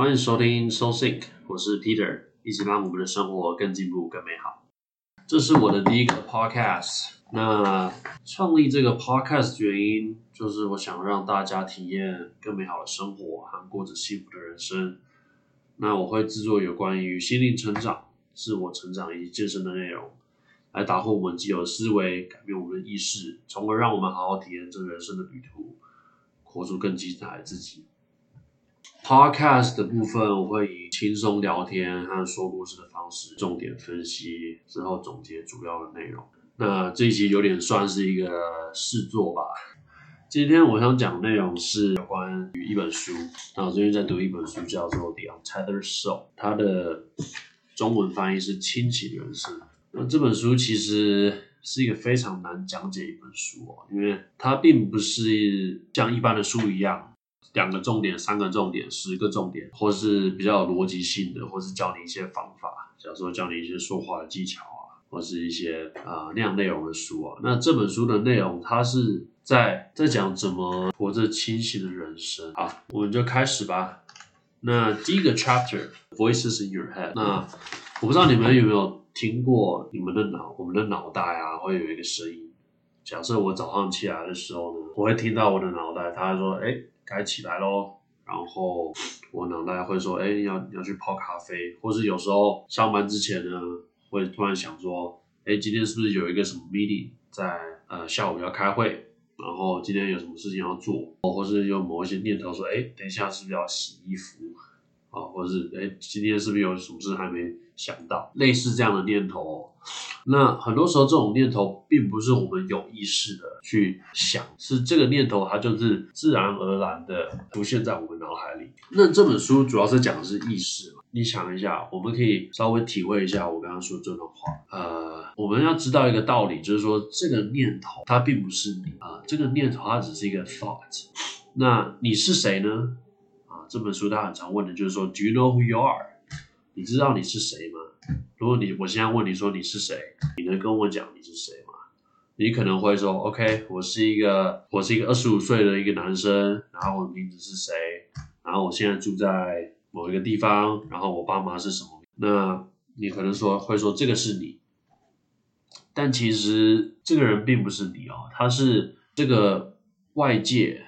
欢迎收听 So Think，我是 Peter，一起让我们的生活更进步、更美好。这是我的第一个 Podcast。那创立这个 Podcast 原因，就是我想让大家体验更美好的生活和过着幸福的人生。那我会制作有关于心灵成长、自我成长以及健身的内容，来打破我们既有的思维，改变我们的意识，从而让我们好好体验这人生的旅途，活出更精彩的自己。Podcast 的部分，我会以轻松聊天和说故事的方式，重点分析之后总结主要的内容。那这一集有点算是一个试作吧。今天我想讲的内容是有关于一本书。那我最近在读一本书，叫做《The Untethered Soul》，它的中文翻译是《亲情人生》。那这本书其实是一个非常难讲解一本书哦，因为它并不是像一般的书一样，两个重点、三个重点、十个重点，或是比较有逻辑性的，或是教你一些方法，假如说教你一些说话的技巧啊。或是一些啊那样内容的书啊，那这本书的内容，它是在在讲怎么活着清醒的人生。啊，我们就开始吧。那第一个 chapter，voices in your head。那我不知道你们有没有听过，你们的脑，我们的脑袋啊，会有一个声音。假设我早上起来的时候呢，我会听到我的脑袋，它说：“哎，该起来喽。”然后我脑袋会说：“哎，要要去泡咖啡。”或是有时候上班之前呢。会突然想说，哎，今天是不是有一个什么 meeting 在呃下午要开会，然后今天有什么事情要做，哦或是有某一些念头说，哎，等一下是不是要洗衣服啊，或是哎，今天是不是有什么事还没想到，类似这样的念头。哦那很多时候这种念头并不是我们有意识的去想，是这个念头它就是自然而然的出现在我们脑海里。那这本书主要是讲的是意识嘛。你想一下，我们可以稍微体会一下我刚刚说这段话。呃，我们要知道一个道理，就是说这个念头它并不是你啊，这个念头它只是一个 thought。那你是谁呢？啊，这本书它很常问的就是说，Do you know who you are？你知道你是谁吗？如果你我现在问你说你是谁，你能跟我讲你是谁吗？你可能会说，OK，我是一个我是一个二十五岁的一个男生，然后我的名字是谁？然后我现在住在。某一个地方，然后我爸妈是什么？那你可能说会说这个是你，但其实这个人并不是你哦，他是这个外界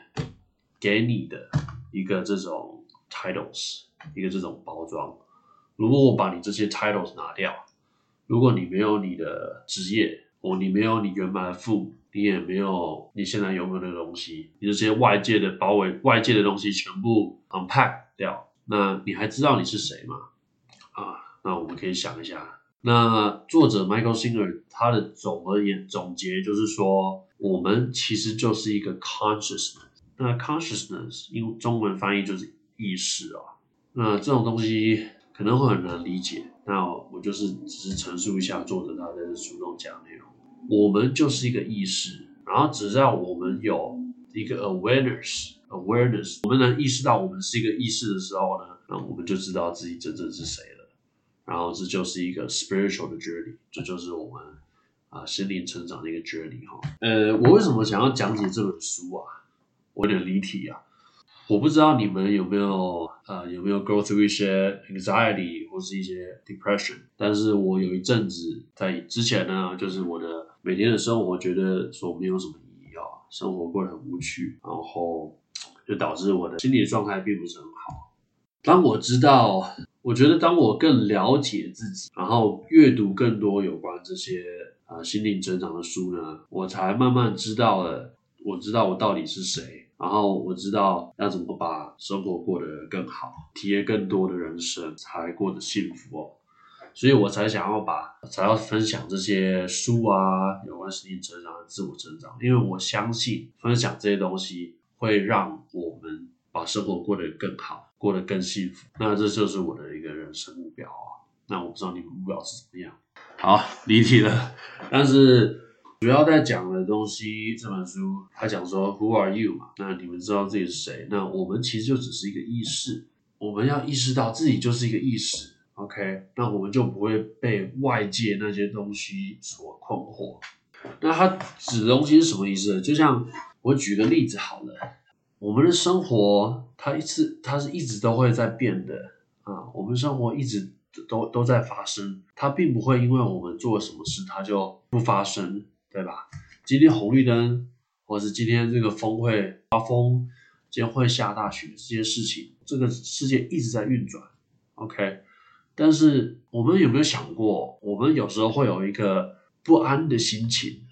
给你的一个这种 titles，一个这种包装。如果我把你这些 titles 拿掉，如果你没有你的职业，哦你没有你原本的父母，你也没有你现在拥有的东西，你这些外界的包围、外界的东西全部 unpack 掉。那你还知道你是谁吗？啊，那我们可以想一下。那作者 Michael Singer 他的总而言总结就是说，我们其实就是一个 consciousness。那 consciousness 用中文翻译就是意识啊。那这种东西可能会很难理解。那我就是只是陈述一下作者他在这书中讲内容。我们就是一个意识，然后只要我们有一个 awareness。Awareness，我们能意识到我们是一个意识的时候呢，那我们就知道自己真正是谁了。然后这就是一个 spiritual 的 journey，这就是我们啊心灵成长的一个 journey 哈。呃，我为什么想要讲解这本书啊？我有点离题啊。我不知道你们有没有呃有没有 go through 一些 anxiety 或是一些 depression，但是我有一阵子在之前呢，就是我的每天的生活觉得说没有什么意义啊，生活过得很无趣，然后。就导致我的心理状态并不是很好。当我知道，我觉得当我更了解自己，然后阅读更多有关这些啊心灵成长的书呢，我才慢慢知道了，我知道我到底是谁，然后我知道要怎么把生活过得更好，体验更多的人生，才过得幸福哦。所以我才想要把，才要分享这些书啊，有关心灵成长、自我成长，因为我相信分享这些东西。会让我们把生活过得更好，过得更幸福。那这就是我的一个人生目标啊。那我不知道你们目标是怎么样。好，离题了。但是主要在讲的东西，这本书它讲说 Who are you 嘛？那你们知道自己是谁？那我们其实就只是一个意识。我们要意识到自己就是一个意识。OK，那我们就不会被外界那些东西所困惑。那它指的东西是什么意思？就像我举个例子好了，我们的生活它一直它是一直都会在变的啊，我们生活一直都都在发生，它并不会因为我们做什么事它就不发生，对吧？今天红绿灯，或是今天这个风会刮风，今天会下大雪，这些事情，这个世界一直在运转，OK。但是我们有没有想过，我们有时候会有一个不安的心情，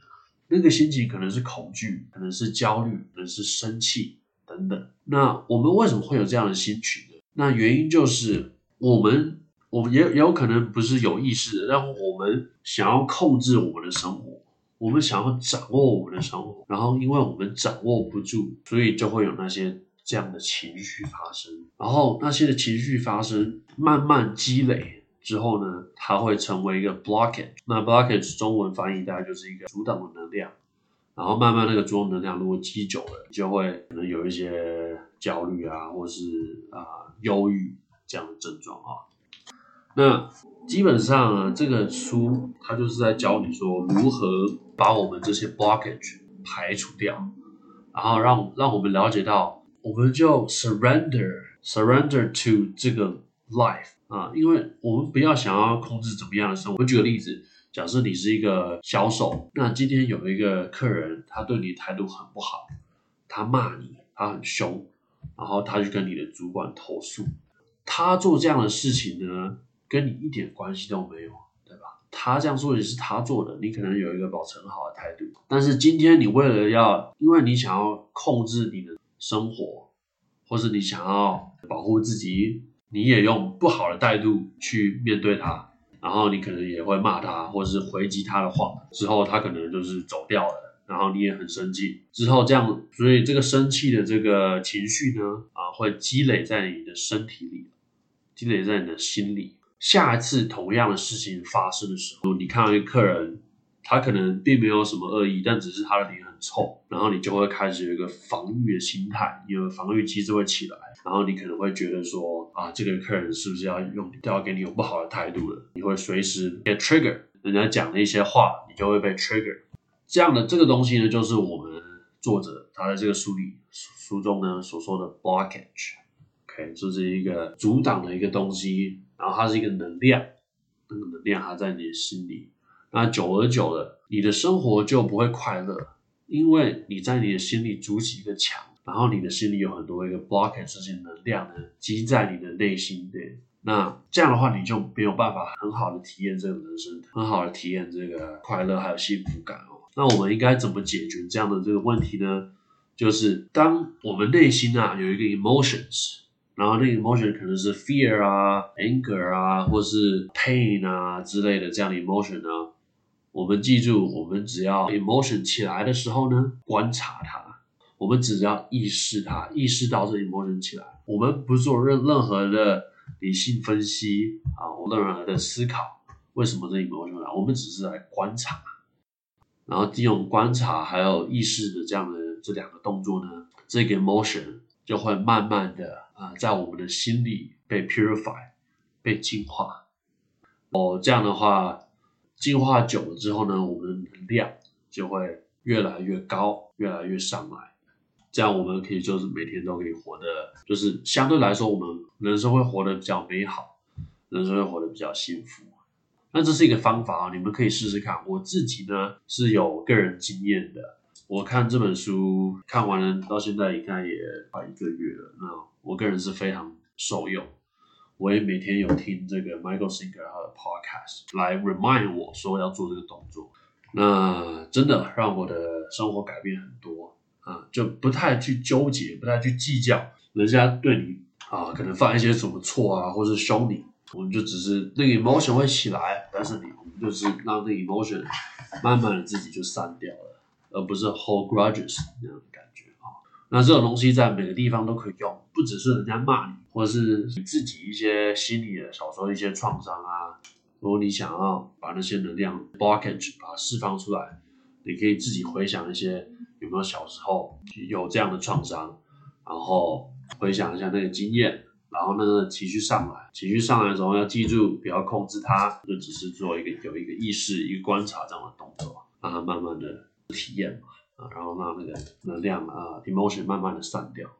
那个心情可能是恐惧，可能是焦虑，可能是生气等等。那我们为什么会有这样的心情呢？那原因就是我们，我们也也有可能不是有意识的，但我们想要控制我们的生活，我们想要掌握我们的生活，然后因为我们掌握不住，所以就会有那些。这样的情绪发生，然后那些的情绪发生，慢慢积累之后呢，它会成为一个 blockage。那 blockage 中文翻译大概就是一个阻挡的能量。然后慢慢那个阻挡能量如果积久了，就会可能有一些焦虑啊，或是啊忧郁这样的症状啊。那基本上，这个书它就是在教你说如何把我们这些 blockage 排除掉，然后让让我们了解到。我们就 surrender surrender to 这个 life 啊，因为我们不要想要控制怎么样的生活。我举个例子，假设你是一个销售，那今天有一个客人，他对你态度很不好，他骂你，他很凶，然后他就跟你的主管投诉。他做这样的事情呢，跟你一点关系都没有，对吧？他这样做也是他做的，你可能有一个保持很好的态度。但是今天你为了要，因为你想要控制你的。生活，或是你想要保护自己，你也用不好的态度去面对他，然后你可能也会骂他，或是回击他的话，之后他可能就是走掉了，然后你也很生气，之后这样，所以这个生气的这个情绪呢，啊，会积累在你的身体里，积累在你的心里。下一次同样的事情发生的时候，你看到一个客人。他可能并没有什么恶意，但只是他的脸很臭，然后你就会开始有一个防御的心态，因为防御机制会起来，然后你可能会觉得说啊，这个客人是不是要用都要给你有不好的态度了？你会随时 get trigger，人家讲的一些话，你就会被 trigger。这样的这个东西呢，就是我们作者他在这个书里书中呢所说的 blockage blockage，OK，这是一个阻挡的一个东西，然后它是一个能量，那个能量还在你的心里。那久而久了，你的生活就不会快乐，因为你在你的心里筑起一个墙，然后你的心里有很多一个 blockage 这些能量呢积在你的内心对，那这样的话，你就没有办法很好的体验这个人生，很好的体验这个快乐还有幸福感哦。那我们应该怎么解决这样的这个问题呢？就是当我们内心啊有一个 emotions。然后那个 emotion 可能是 fear 啊、anger 啊，或是 pain 啊之类的这样的 emotion 呢。我们记住，我们只要 emotion 起来的时候呢，观察它。我们只要意识它，意识到这 emotion 起来，我们不做任任何的理性分析啊，我任何的思考，为什么这 emotion 来？我们只是来观察。然后利用观察还有意识的这样的这两个动作呢，这个 emotion 就会慢慢的啊，在我们的心里被 purify，被净化。哦，这样的话。进化久了之后呢，我们的能量就会越来越高，越来越上来。这样我们可以就是每天都可以活的，就是相对来说，我们人生会活得比较美好，人生会活得比较幸福。那这是一个方法啊，你们可以试试看。我自己呢是有个人经验的，我看这本书看完了到现在应该也快一个月了，那我个人是非常受用。我也每天有听这个 Michael Singer 他的 podcast 来 remind 我说要做这个动作，那真的让我的生活改变很多啊，就不太去纠结，不太去计较人家对你啊可能犯一些什么错啊，或是凶你，我们就只是那个 emotion 会起来，但是你我们就是让那个 emotion 慢慢的自己就散掉了，而不是 hold grudges 那样的感觉啊。那这种东西在每个地方都可以用，不只是人家骂你，或者是你自己一些心理的小时候一些创伤啊。如果你想要把那些能量 blockage 把它释放出来，你可以自己回想一些有没有小时候有这样的创伤，然后回想一下那个经验，然后那个情绪上来，情绪上来的时候要记住不要控制它，就只是做一个有一个意识一个观察这样的动作，让它慢慢的体验嘛。然后让那个能量啊，emotion 慢慢的散掉。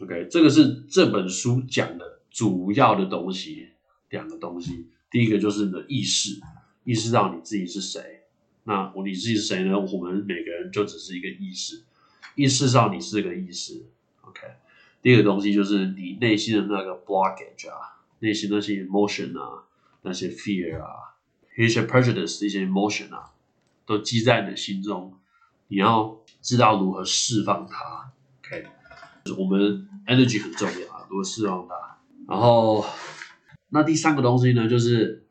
OK，这个是这本书讲的主要的东西，两个东西。第一个就是你的意识，意识到你自己是谁。那我你自己是谁呢？我们每个人就只是一个意识，意识到你是个意识。OK，第二个东西就是你内心的那个 blockage 啊，内心那些 emotion 啊，那些 fear 啊，一些 prejudice，一些 emotion 啊，都积在你的心中，你要知道如何释放它。OK。我们 energy 很重要啊，如何释放它。然后，那第三个东西呢，就是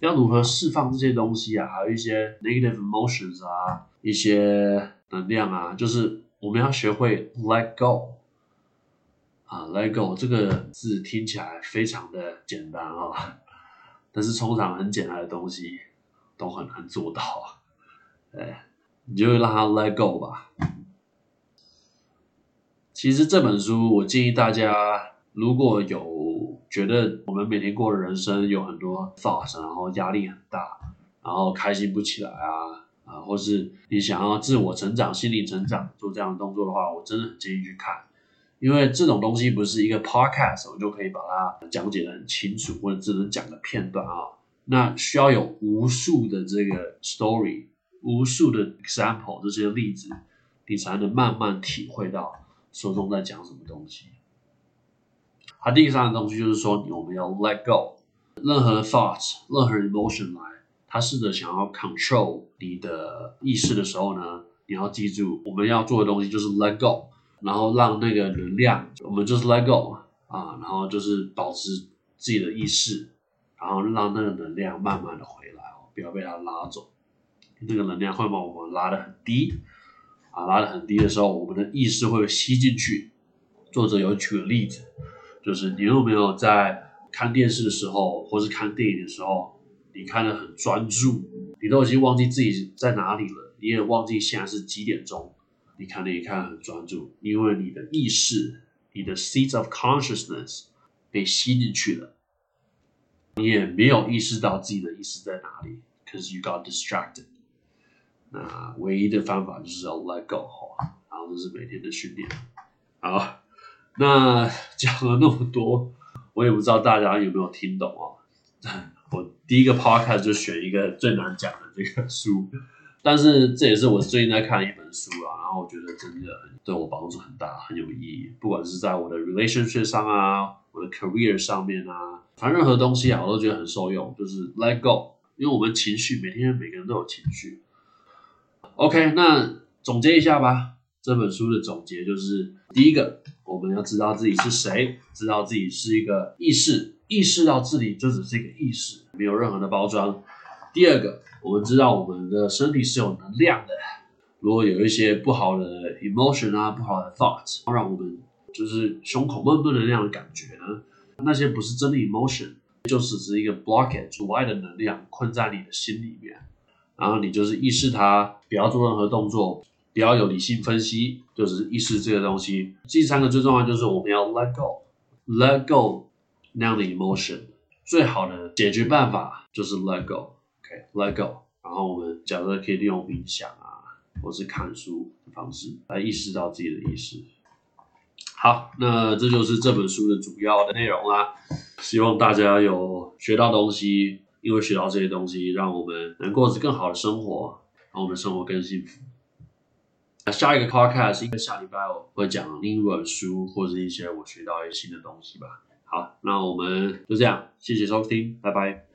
要如何释放这些东西啊，还有一些 negative emotions 啊，一些能量啊，就是我们要学会 let go 啊，let go 这个字听起来非常的简单啊，但是通常很简单的东西都很难做到啊。哎，你就让他 let go 吧。其实这本书，我建议大家，如果有觉得我们每天过的人生有很多 thoughts，然后压力很大，然后开心不起来啊啊，或是你想要自我成长、心理成长，做这样的动作的话，我真的很建议去看，因为这种东西不是一个 podcast，我就可以把它讲解的很清楚，或者只能讲个片段啊，那需要有无数的这个 story，无数的 example 这些例子，你才能慢慢体会到。书中在讲什么东西？它第三个东西就是说，我们要 let go，任何的 thoughts，任何 emotion 来，他试着想要 control 你的意识的时候呢，你要记住，我们要做的东西就是 let go，然后让那个能量，我们就是 let go 啊，然后就是保持自己的意识，然后让那个能量慢慢的回来哦，不要被它拉走，那个能量会把我们拉得很低。啊，拉得很低的时候，我们的意识会被吸进去。作者有举个例子，就是你有没有在看电视的时候，或是看电影的时候，你看得很专注，你都已经忘记自己在哪里了，你也忘记现在是几点钟，你看那一看得很专注，因为你的意识，你的 seat of consciousness 被吸进去了，你也没有意识到自己的意识在哪里，cause you got distracted。那唯一的方法就是要 let go 好吧，然后这是每天的训练。好，那讲了那么多，我也不知道大家有没有听懂哦。我第一个 podcast 就选一个最难讲的这个书，但是这也是我最近在看的一本书啊，然后我觉得真的对我帮助很大，很有意义。不管是在我的 relationship 上啊，我的 career 上面啊，反正任何东西啊，我都觉得很受用。就是 let go，因为我们情绪每天每个人都有情绪。OK，那总结一下吧。这本书的总结就是：第一个，我们要知道自己是谁，知道自己是一个意识，意识到自己就只是一个意识，没有任何的包装。第二个，我们知道我们的身体是有能量的。如果有一些不好的 emotion 啊，不好的 thought 让我们就是胸口闷闷的那样的感觉呢，那些不是真的 emotion，就只是一个 blockage，阻碍的能量困在你的心里面。然后你就是意识它，不要做任何动作，不要有理性分析，就是意识这个东西。第三个最重要就是我们要 let go，let go 那样的 emotion。最好的解决办法就是 let go，OK，let go。然后我们假设可以利用冥想啊，或是看书的方式来意识到自己的意识。好，那这就是这本书的主要的内容啦。希望大家有学到东西。因为学到这些东西，让我们能过着更好的生活，让我们生活更幸福。那下一个 podcast 是应该下礼拜我会讲另一本书，或者一些我学到一些新的东西吧。好，那我们就这样，谢谢收听，拜拜。